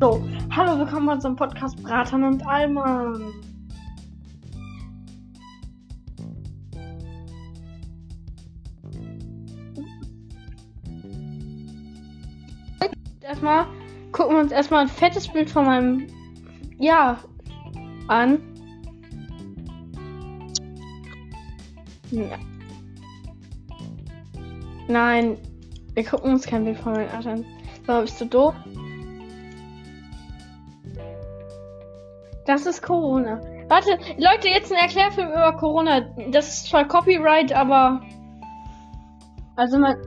So, hallo, willkommen bei unserem Podcast Bratan und Alman. Erstmal gucken wir uns erstmal ein fettes Bild von meinem Ja an. Nein, wir gucken uns kein Bild von meinem Arsch an. So, bist du doof? Das ist Corona. Warte, Leute, jetzt ein Erklärfilm über Corona. Das ist zwar Copyright, aber. Also man.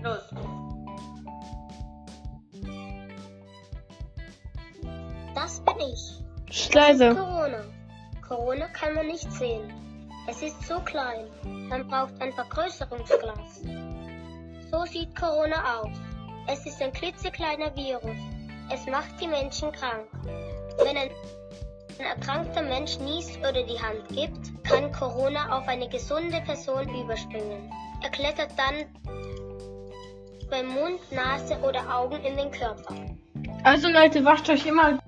Los. Das bin ich. Leise. Corona. Corona kann man nicht sehen. Es ist so klein. Man braucht ein Vergrößerungsglas. So sieht Corona aus. Es ist ein klitzekleiner Virus. Es macht die Menschen krank. Wenn ein, erkrankter Mensch niest oder die Hand gibt, kann Corona auf eine gesunde Person überspringen. Er klettert dann beim Mund, Nase oder Augen in den Körper. Also Leute, wascht euch immer.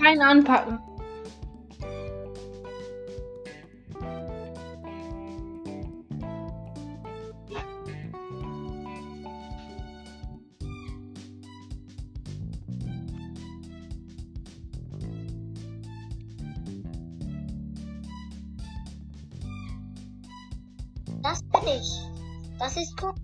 Kein Anpacken. Ich. Das ist Corona.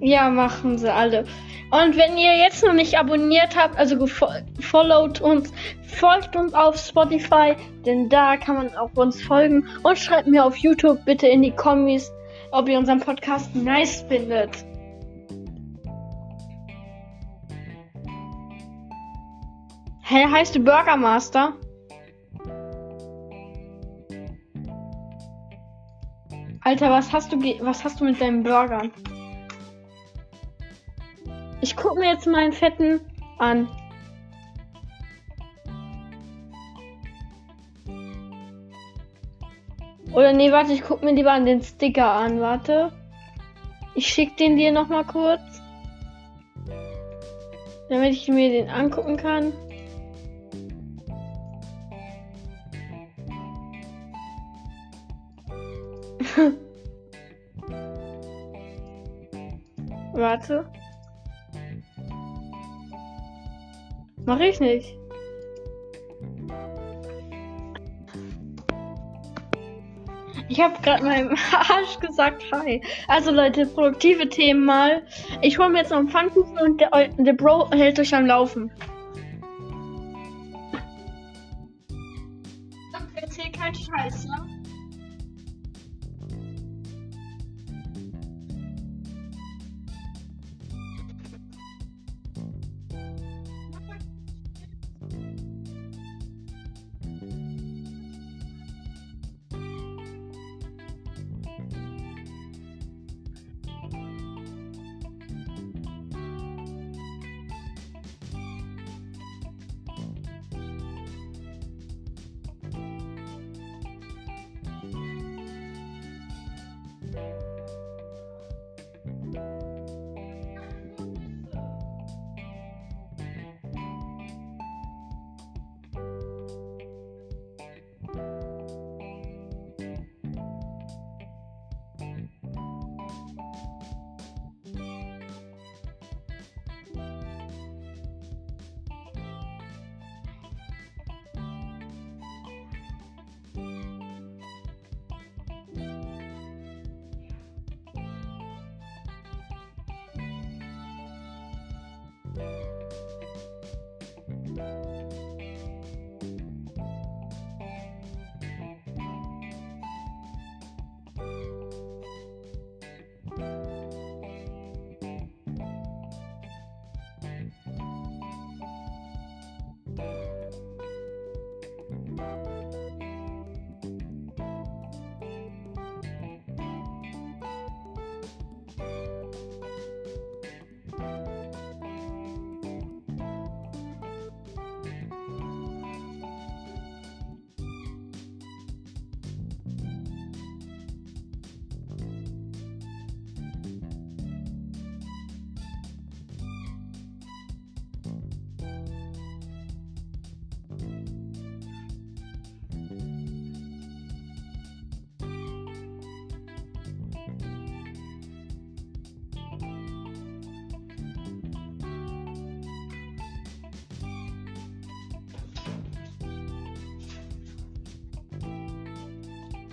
Ja, machen sie alle. Und wenn ihr jetzt noch nicht abonniert habt, also gefollowt uns, folgt uns auf Spotify, denn da kann man auch uns folgen. Und schreibt mir auf YouTube bitte in die Kommis, ob ihr unseren Podcast nice findet. Hä, heißt du Burgermaster? Alter, was hast du was hast du mit deinen Burgern? Ich guck mir jetzt meinen fetten an. Oder nee, warte, ich guck mir lieber an den Sticker an, warte. Ich schick den dir noch mal kurz. Damit ich mir den angucken kann. Warte. Mach ich nicht. Ich habe gerade meinem Arsch gesagt hi. Also Leute, produktive Themen mal. Ich hole mir jetzt noch einen Pfannkuchen und der, der Bro hält euch am Laufen.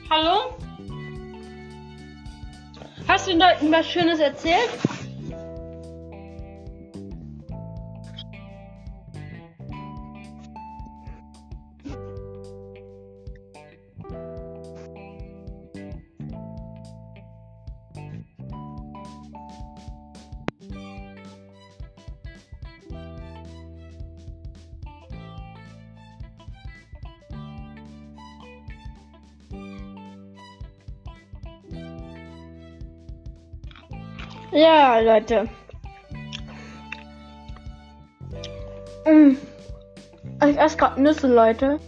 Hallo? Hast du den Leuten was Schönes erzählt? Leute. Mm. Ich esse gerade Nüsse, Leute.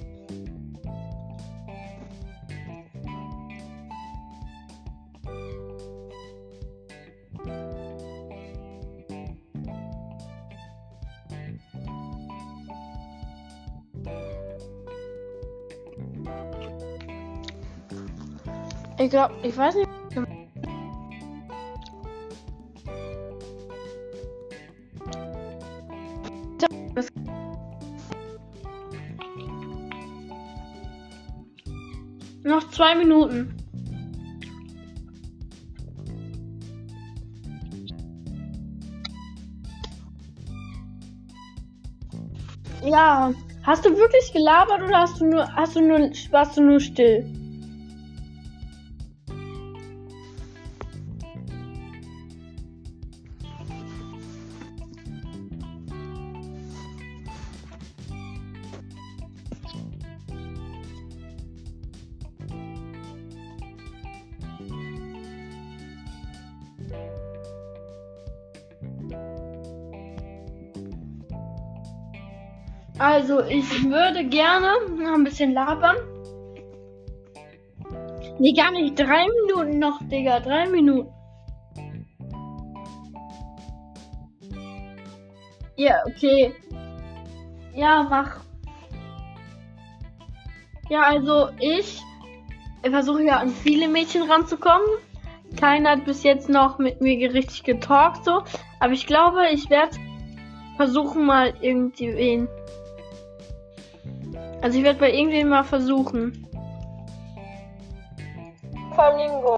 Ich glaube, ich weiß nicht. Zwei Minuten. Ja, hast du wirklich gelabert oder hast du nur, hast du nur, warst du nur still? Also, ich würde gerne noch ein bisschen labern. Nee, gar nicht. Drei Minuten noch, Digga. Drei Minuten. Ja, okay. Ja, mach. Ja, also ich versuche ja an viele Mädchen ranzukommen. Keiner hat bis jetzt noch mit mir richtig getalkt, so. Aber ich glaube, ich werde versuchen mal irgendwie wen. Also ich werde bei irgendwem mal versuchen. Flamingo.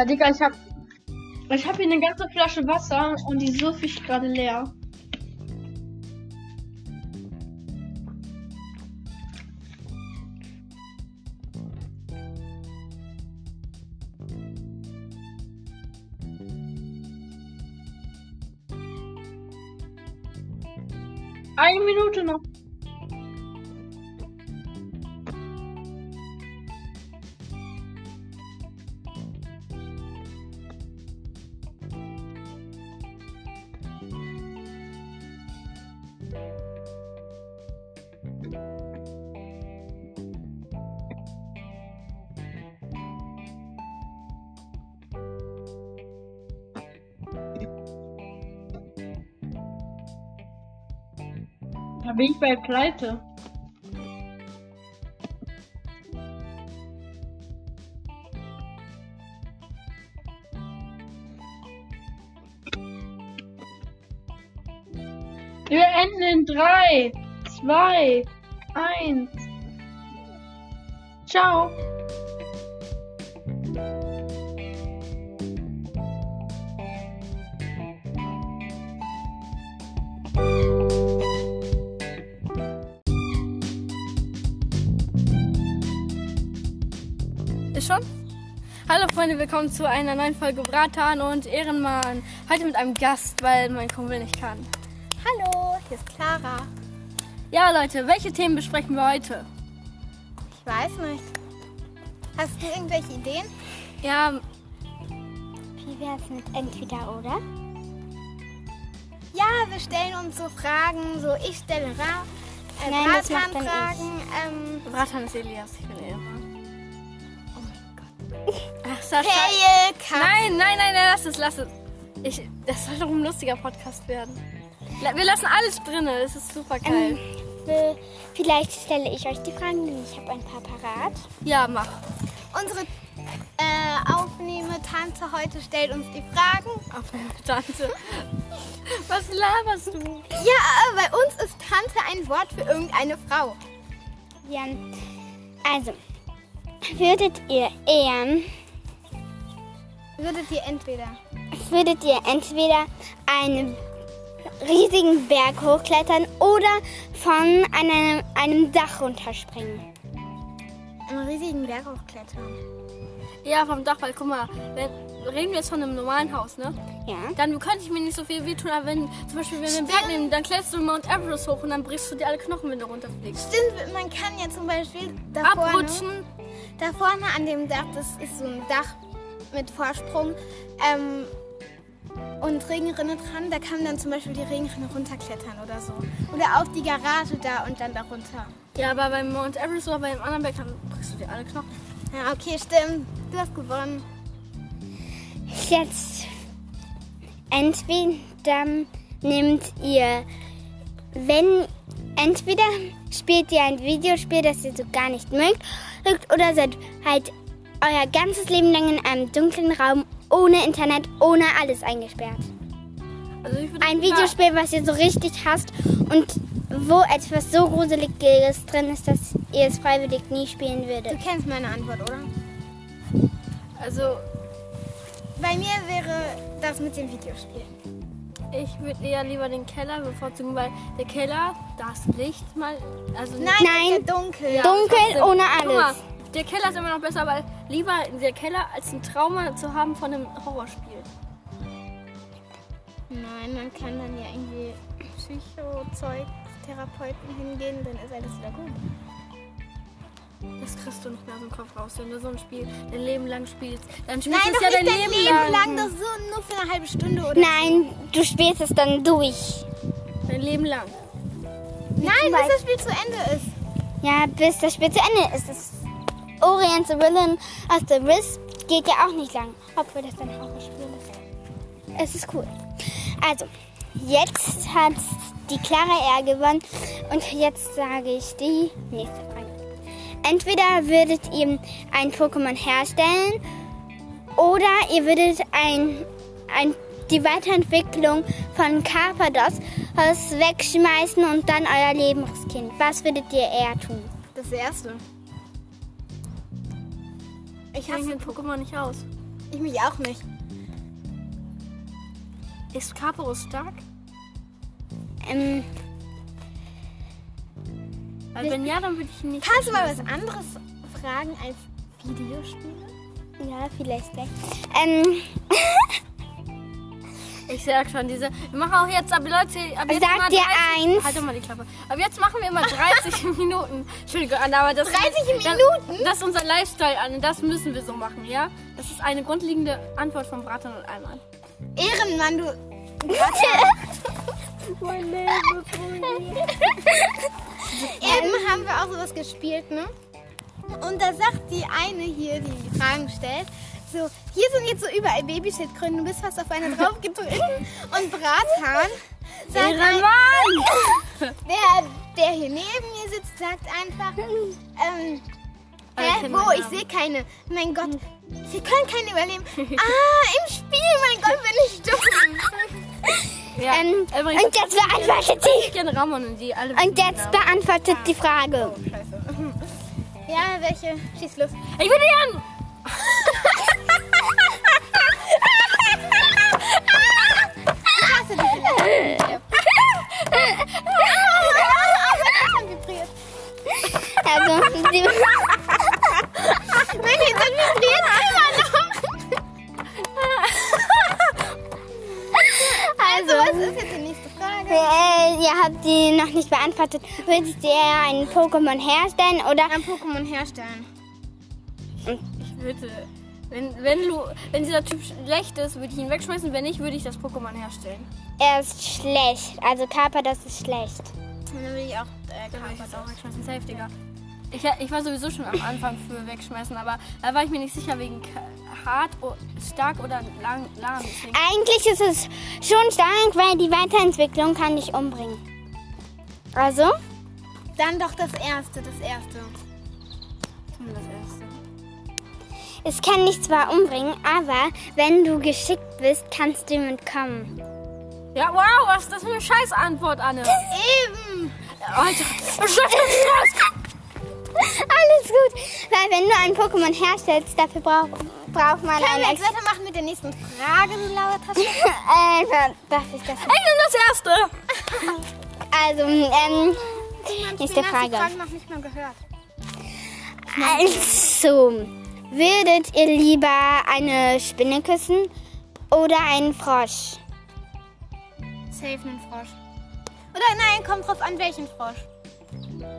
Ja, Digga, ich hab. Ich hab hier eine ganze Flasche Wasser und die surfe ich gerade leer. Eine Minute noch. Bei Pleite. Wir enden in 3, 2, 1. Ciao. Schon? Hallo Freunde, willkommen zu einer neuen Folge Bratan und Ehrenmann. Heute mit einem Gast, weil mein Kumpel nicht kann. Hallo, hier ist Clara. Ja Leute, welche Themen besprechen wir heute? Ich weiß nicht. Hast du irgendwelche Ideen? Ja, Wie wär's mit entweder oder? Ja, wir stellen uns so Fragen, so ich stelle Ra äh, Nein, das macht dann Fragen. Ähm, Bratan ist Elias, ich bin Ehrenmann. Ach, Sascha. Hey. Nein, nein, nein, nein, lass es, lass es. Ich, das soll doch ein lustiger Podcast werden. Wir lassen alles drin, das ist super geil. Äh, Vielleicht stelle ich euch die Fragen, denn ich habe ein paar parat. ja, mach. Unsere äh, Aufnehmetante heute stellt uns die Fragen. Auf meine Tante. Was laberst du? Ja, bei uns ist Tante ein Wort für irgendeine Frau. Ja, also, würdet ihr eher, Würdet ihr entweder würdet ihr entweder einen riesigen Berg hochklettern oder von einem, einem Dach runterspringen? einen riesigen Berg hochklettern? Ja, vom Dach, weil guck mal, wenn, reden wir jetzt von einem normalen Haus, ne? Ja. Dann könnte ich mir nicht so viel wehtun, aber wenn zum Beispiel wenn wir den Berg nehmen, dann kletterst du Mount Everest hoch und dann brichst du dir alle Knochen, wenn du runterfliegst. Stimmt, man kann ja zum Beispiel da vorne, Abrutschen. Da vorne an dem Dach, das ist so ein Dach mit Vorsprung ähm, und Regenrinne dran, da kann man dann zum Beispiel die Regenrinne runterklettern oder so. Oder auf die Garage da und dann da runter. Ja, aber beim Mount Everest oder beim anderen Berg, dann brichst du dir alle Knochen. Ja, okay, stimmt. Du hast gewonnen. Jetzt entweder nehmt ihr, wenn entweder spielt ihr ein Videospiel, das ihr so gar nicht mögt, oder seid halt euer ganzes Leben lang in einem dunklen Raum ohne Internet, ohne alles eingesperrt. Also Ein Videospiel, was ihr so richtig hasst und wo etwas so Gruseliges drin ist, dass ihr es freiwillig nie spielen Du würdet. kennst meine Antwort, oder? Also Bei mir wäre das mit dem Videospiel. Ich würde eher lieber den Keller bevorzugen, weil der Keller, da ist Licht mal. Also Nein, Nein. dunkel. Ja, Dunkel ohne Guck mal, alles. der Keller ist immer noch besser, aber lieber der Keller als ein Trauma zu haben von einem Horrorspiel. Nein, man kann dann ja irgendwie Psychozeug-Therapeuten hingehen, dann ist alles wieder gut. Das kriegst du nicht mehr aus dem Kopf raus, wenn du so ein Spiel dein Leben lang spielst. Dann spielst Nein, du es doch ja nicht dein dein Leben lang, doch so nur für eine halbe Stunde oder Nein, du spielst es dann durch. Dein Leben lang. Nein, bis das Spiel zu Ende ist. Ja, bis das Spiel zu Ende ist. Das Orient the Villain of the Wisp geht ja auch nicht lang, obwohl das ein Horrorspiel ist. Es ist cool. Also, jetzt hat die Clara R gewonnen und jetzt sage ich die nächste Frage. Entweder würdet ihr ein Pokémon herstellen oder ihr würdet ein, ein, die Weiterentwicklung von Carpados aus wegschmeißen und dann euer Leben riskieren. Was würdet ihr eher tun? Das erste. Ich Ich kenne hasse den Pokémon nicht aus. ich mich auch nicht. Ist Capro stark? Ähm, Weil wenn ja, dann würde ich ihn nicht. Kannst du mal was anderes fragen als Videospiele? ja, vielleicht gleich. Ähm, Ich sag schon, diese. Wir machen auch jetzt, aber Leute, aber jetzt Sag mal dir 30, eins. Halt doch mal die Klappe. Aber jetzt machen wir immer 30 Minuten. Entschuldigung, Anna, aber das 30 das, Minuten? Das ist unser Lifestyle, Anne. Das müssen wir so machen, ja? Das ist eine grundlegende Antwort von Bratan und Alman. Ehrenmann, du. Eben haben wir auch sowas gespielt, ne? Und da sagt die eine hier, die die Fragen stellt, so, hier sind jetzt so überall Babyschildkröten, du bist fast auf eine draufgetreten. Und Bratan sagt, ein, der, der hier neben mir sitzt, sagt einfach, ähm, hä, wo, ich sehe keine. Mein Gott, sie können keine überleben. Ah, im Spiel, mein Gott, bin ich dumm. Übrigens, und jetzt beantwortet sie. ich kenne Ramon und die alle. Und jetzt beantwortet die Frage. Ja, welche? Schieß los. Ich würde Jan! Also, die, die noch nicht beantwortet. Würdet ihr eher einen Pokémon herstellen oder Ein Pokémon herstellen. Ich würde. Wenn, wenn, Lu, wenn dieser Typ schlecht ist, würde ich ihn wegschmeißen. Wenn nicht, würde ich das Pokémon herstellen. er ist schlecht? Also Carpados ist schlecht. Dann will ich auch äh, würde das auch wegschmeißen. Safe, Digga. Ich, ich war sowieso schon am Anfang für wegschmeißen, aber da war ich mir nicht sicher wegen hart, stark oder lang, lahm. Eigentlich ist es schon stark, weil die Weiterentwicklung kann dich umbringen. Also, Dann doch das erste, das erste. Das erste. es kann dich zwar umbringen, aber wenn du geschickt bist, kannst du mitkommen. Ja, wow, was ist das für eine Scheißantwort, Anne? Eben! Alter? Alles gut, weil wenn du ein Pokémon herstellst, dafür brauch, braucht man Können wir jetzt weitermachen mit der nächsten Frage, du blaue Tasche? äh, da- darf ich das Ich nehme das erste. Also, ähm, nächste Die Frage. Frage noch nicht mal gehört. Also, würdet ihr lieber eine Spinne küssen oder einen Frosch? Safe einen Frosch. Oder nein, kommt drauf an, welchen Frosch.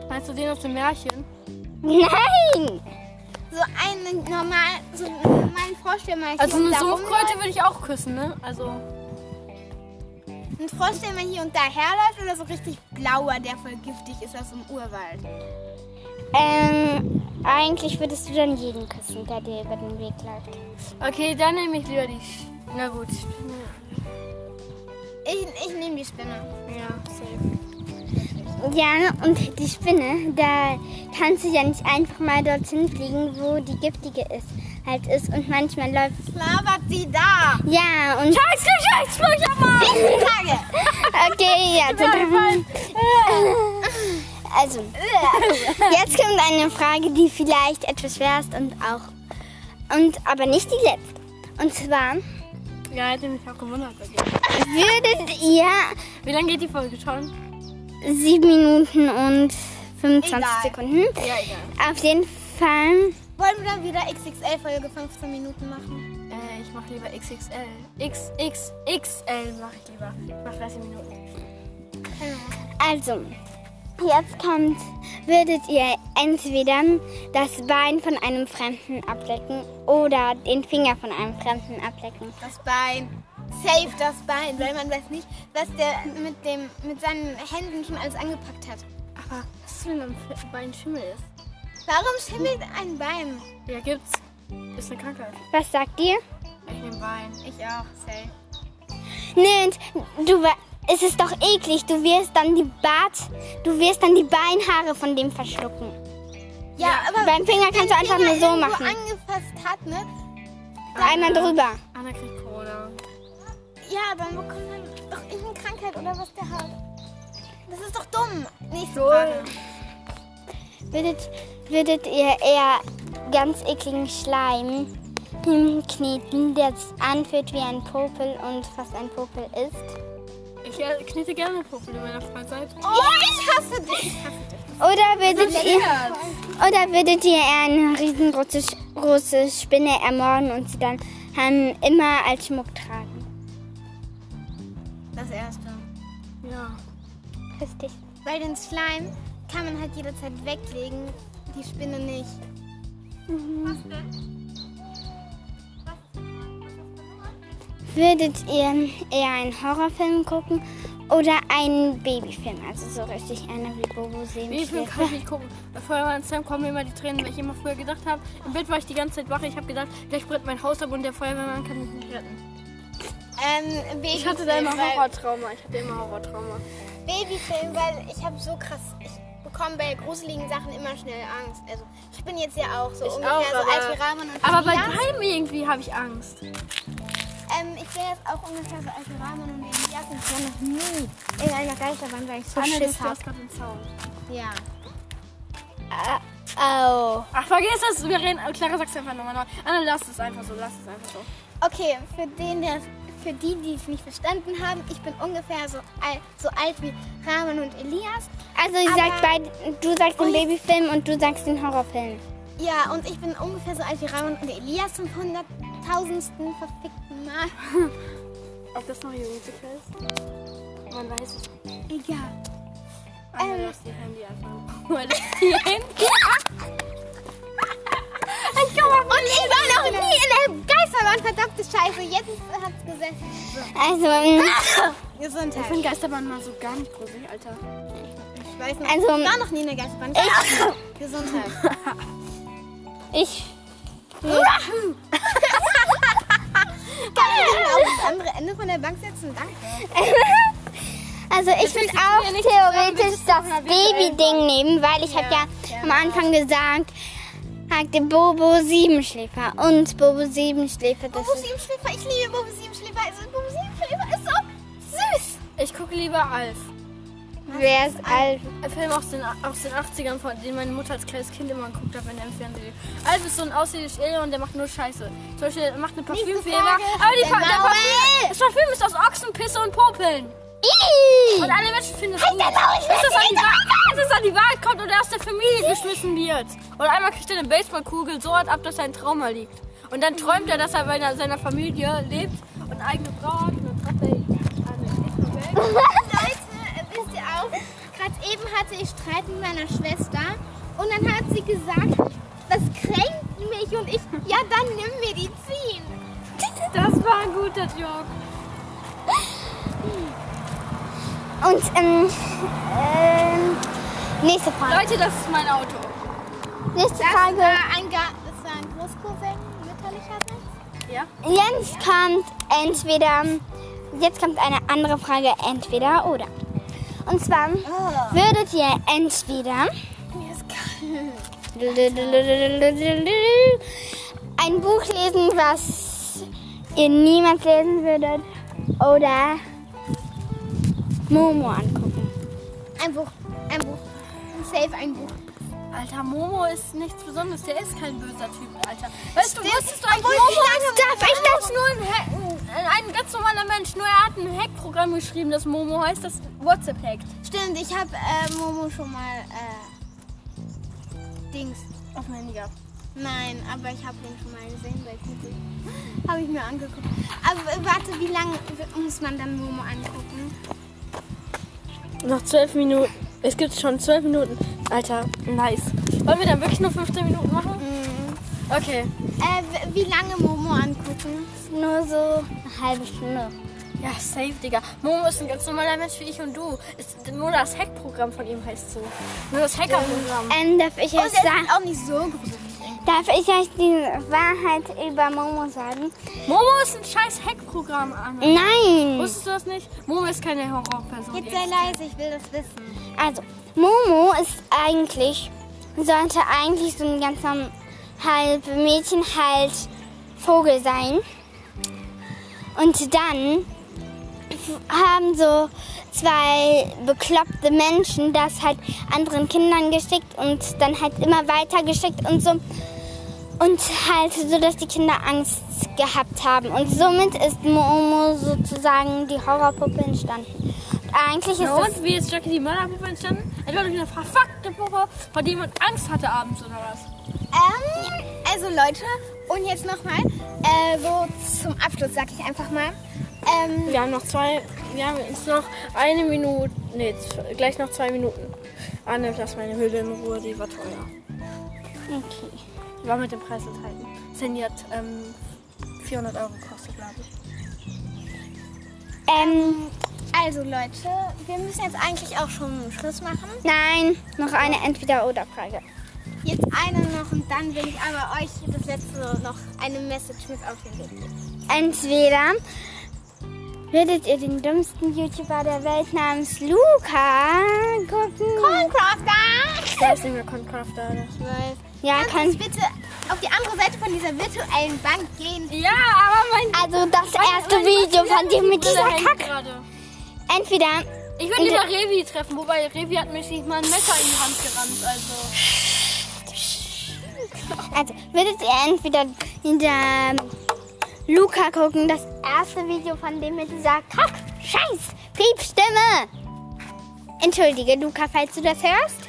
Meinst du den aus dem Märchen? Nein! So einen normal, so einen normalen Frosch, der mal Also eine Sumpfkröte würde ich auch küssen, ne? Also, Ein Frosch, der mal hier und da herläuft oder so richtig blauer, der voll giftig ist aus dem Urwald. Ähm, eigentlich würdest du dann jeden küssen, der dir über den Weg läuft. okay, dann nehme ich lieber die. Sch Na gut, Spinne. Ich, ich nehme die Spinne. Ja, safe. Ja, und die Spinne, da kannst du ja nicht einfach mal dorthin fliegen, wo die giftige ist, halt ist. Und manchmal läuft. Labert sie da! Ja, und. Scheiß Geschlechtsverkehr, Mann! Frage! Okay, ja. dann- Also, jetzt kommt eine Frage, die vielleicht etwas schwer ist und auch. Und aber nicht die letzte. Und zwar, Ja, hätte mich auch gewundert dir. würdet ihr Wie lange geht die Folge schon? sieben Minuten und 25 Egal. Sekunden. Ja, egal. Auf jeden Fall. Wollen wir dann wieder XXL-Folge 15 Minuten machen? Äh, ich mache lieber XXL. XXXL mache ich lieber. Ich mache 30 Minuten. Also, jetzt kommt, würdet ihr entweder das Bein von einem Fremden ablecken oder den Finger von einem Fremden ablecken. Das Bein. Safe das Bein, weil man weiß nicht, was der mit, dem, mit seinen Händen schon alles angepackt hat. Aber was ist, wenn am Fe- Bein Schimmel ist? Warum schimmelt ein Bein? Ja, gibt's. Ist eine Krankheit. Was sagt ihr? Ich nehme Bein. Ich auch, safe. Nee, und du, es ist doch eklig. Du wirst dann die Bart, du wirst dann die Beinhaare von dem verschlucken. Ja, aber Beim Finger kannst du einfach nur so machen. angefasst hat, ne? Einmal drüber. Anna kriegt Corona. Ja, dann bekommt man doch irgendeine Krankheit oder was der hat. Das ist doch dumm. Nächste Frage. Würdet, würdet ihr eher ganz ekligen Schleim hinkneten, der sich anfühlt wie ein Popel und fast ein Popel ist? Ich äh, knete gerne Popel in meiner Freizeit. Oh, ich hasse dich. Ich hasse dich. Oder würdet ihr, oder würdet ihr eher eine riesengroße große Spinne ermorden und sie dann ähm, immer als Schmuck tragen? Das erste. Ja. Richtig. Weil den Schleim kann man halt jederzeit weglegen, die Spinne nicht. Würdet ihr eher einen Horrorfilm gucken oder einen Babyfilm? Also so richtig einer wie Bobo sehen. Viel kann ich nicht gucken? Bei Feuerwehr Sam kommen mir immer die Tränen, weil ich immer früher gedacht habe, im Bett war ich die ganze Zeit wach. Ich habe gedacht, gleich brennt mein Haus ab und der Feuerwehrmann kann mich nicht retten. Ähm, Babyfilm, Ich hatte da immer Horrortrauma. Ich hatte immer Horrortrauma. Babyfilm, weil ich habe so krass, ich bekomme bei gruseligen Sachen immer schnell Angst. Also ich bin jetzt ja auch so Ich ungefähr auch, so alt wie Rahman und Aber bei Elias. keinem irgendwie habe ich Angst. Ähm, ich wäre jetzt auch ungefähr so alt wie Rahman und Elias und ich war noch nie in einer Geisterbahn, weil ich so Anne, Schiss habe. gerade den Zaun. Ja. Oh. Ach, vergiss es. Wir reden. Clara, sag's einfach nochmal neu. Anne, lass es einfach so. Lass es einfach so. Okay, für den, der für die, die es nicht verstanden haben, ich bin ungefähr so alt, so alt wie Rahman und Elias. Also ihr Aber- sagt beid, du sagst den Babyfilm und du sagst den Horrorfilm. Ja, und ich bin ungefähr so alt wie Rahman und Elias zum hunderttausendsten verfickten Mal. Ob das noch Musical ist? Man weiß es. Egal. Anne, Ähm. lass die Handy einfach. Weil das die Handy. Ich komm mal und ich war noch nie in der Geisterbahn, verdammte Scheiße. Jetzt hat's gesessen. Also, ähm, Ich Gesundheit. finde Geisterbahn mal so gar nicht gruselig, Alter. Ich weiß nicht. Also- ich war noch nie in der Geisterbahn. Gesundheit. Ich. Kann ich auf das andere Ende von der Bank setzen? Danke. Also ich will auch theoretisch das Baby-Ding nehmen, weil ich habe ja am Anfang gesagt, sagte Bobo Siebenschläfer und Bobo Siebenschläfer, das Bobo ist Siebenschläfer, ich liebe Bobo Siebenschläfer. Also Bobo Siebenschläfer ist so süß. Ich gucke lieber Alf. wer ist alt. Ein Film aus den, aus den 80ern, von dem meine Mutter als kleines Kind immer geguckt hat, wenn er im Fernsehen lief. Alf ist so ein außerirdisches Alien und der macht nur Scheiße. Zum Beispiel, er macht eine Parfümfirma. Frage. Aber die, Der der. Parfüm, das Parfüm ist aus Ochsenpisse und Popeln. Ih! Und alle Menschen finden es gut. Bis es, an die Familie geschmissen wird. Und einmal kriegt er eine Baseballkugel so hart ab, dass sein Trauma liegt. Und dann träumt er, dass er bei einer- seiner Familie lebt und eine eigene Frau hat und dann er ihn. Leute, wisst ihr auch, gerade eben hatte ich Streit mit meiner Schwester und dann hat sie gesagt, das kränkt mich und ich, ja dann nimm Medizin. Das war ein guter Joke. Und ähm, ähm, nächste Frage. Leute, das ist mein Auto. Nächste Das Frage. war ein, Ga das war ein Großcousin mütterlicherseits. Ja? Jetzt kommt entweder, jetzt kommt eine andere Frage, entweder oder. Und zwar würdet ihr entweder ein Buch lesen, was ihr niemals lesen würdet, oder Momo angucken. Ein Buch, ein Buch. Safe ein Buch. Alter, Momo ist nichts Besonderes. Der ist kein böser Typ, Alter. Weißt du, wusstest du eigentlich, Momo lange darf ich ist nur ein, Hack, ein, ein ganz normaler Mensch. Nur er hat ein Hackprogramm geschrieben, das Momo heißt, das WhatsApp hackt. Stimmt, ich habe äh, Momo schon mal äh, Dings. Auf dem Handy gehabt. Nein, aber ich habe den schon mal gesehen bei Google. Habe ich mir angeguckt. Aber warte, wie lange muss man dann Momo angucken? Noch zwölf Minuten. Es gibt schon zwölf Minuten. Alter, nice. Wollen wir dann wirklich nur 15 Minuten machen? Okay. Äh, wie lange Momo angucken? Nur so eine halbe Stunde. Ja, safe, Digga. Momo ist ein ganz normaler Mensch wie ich und du. Ist, nur das Hackprogramm von ihm heißt so. Nur das Hackerprogramm. Ähm, darf ich euch Und er sagen, ist auch nicht so gruselig. darf ich euch die Wahrheit über Momo sagen? Momo ist ein scheiß Hackprogramm, Anne. Nein. Wusstest du das nicht? Momo ist keine Horrorperson. Jetzt sei leise, ich will das wissen. Also, Momo ist eigentlich, sollte eigentlich so ein ganz halb Mädchen, halt Vogel sein. Und dann haben so zwei bekloppte Menschen das halt anderen Kindern geschickt und dann halt immer weiter geschickt und so. Und halt so, dass die Kinder Angst gehabt haben. Und somit ist Momo sozusagen die Horrorpuppe entstanden. Eigentlich ist Na es und wie ist Jackie die Mörderpuppe entstanden? Etwa durch eine verfuckte Puppe, vor der man Angst hatte abends oder was? Ähm, also Leute, und jetzt nochmal, äh, so zum Abschluss sag ich einfach mal. Ähm, Wir haben noch zwei, wir haben jetzt noch eine Minute, nee, gleich noch zwei Minuten. Anne, lass meine Hülle in Ruhe, die war teuer. Okay. Die war mit dem Preis enthalten. Sandy hat ähm, 400 Euro gekostet, glaube ich. Ähm, also Leute, wir müssen jetzt eigentlich auch schon Schluss machen. nein, noch eine Entweder-Oder-Frage. Jetzt eine noch und dann will ich aber euch das letzte noch eine Message mit auf den Weg geben. Entweder würdet ihr den dümmsten YouTuber der Welt namens Luca gucken. Corncrafter! Da ist Concrafter. oder? Ich weiß. Ja, Kannst kann. bitte auf die andere Seite von dieser virtuellen Bank gehen? Ja, aber mein Also das erste Video von dir mit dieser hängt Kack. gerade. Entweder, Ich würde lieber Revi treffen, wobei Revi hat mich nicht mal ein Messer in die Hand gerannt. Also. also würdet ihr entweder hinter Luca gucken, das erste Video von dem mit dieser Kack, Scheiß, Piepstimme. Entschuldige, Luca, falls du das hörst.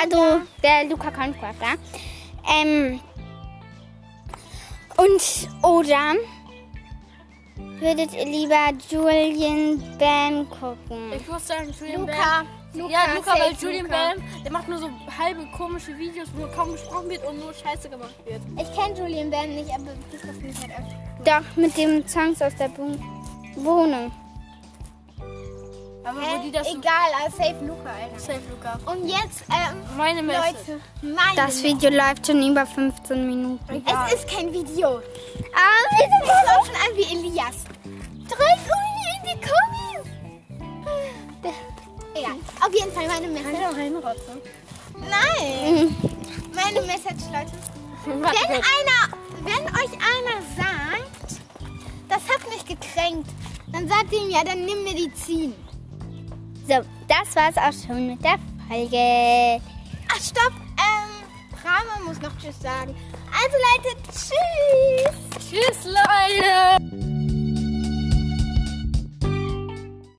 Also der Luca Concrafter. Ähm, und oder würdet ihr lieber Julian Bam gucken? Ich muss sagen, Julian Luca. Bam. Luca, ja, Luca, weil Julian Luca. Bam, der macht nur so halbe komische Videos, wo kaum gesprochen wird und nur Scheiße gemacht wird. Ich kenne Julian Bam nicht, aber das finde ich halt öfter. Doch, mit dem Songs aus der Wohnung. Aber Hä? wo die das. Egal, also safe Luca, Alter. Safe, Luca. Und jetzt, ähm, Meine Message. Leute, meine Das Video läuft schon über 15 Minuten. Es ist kein Video. Ah, wir sind Ich schaue schon an wie Elias. Drei Uni in die Kommis. Ja, auf jeden Fall meine Message. reinrotzen. Nein. Meine Message, Leute. Wenn einer, wenn euch einer sagt, das hat mich gekränkt, dann sagt ihm ja, dann nimm Medizin. So, das war's auch schon mit der Folge. Ach, stopp! Ähm, Brahma muss noch Tschüss sagen. Also Leute, tschüss! Tschüss, Leute!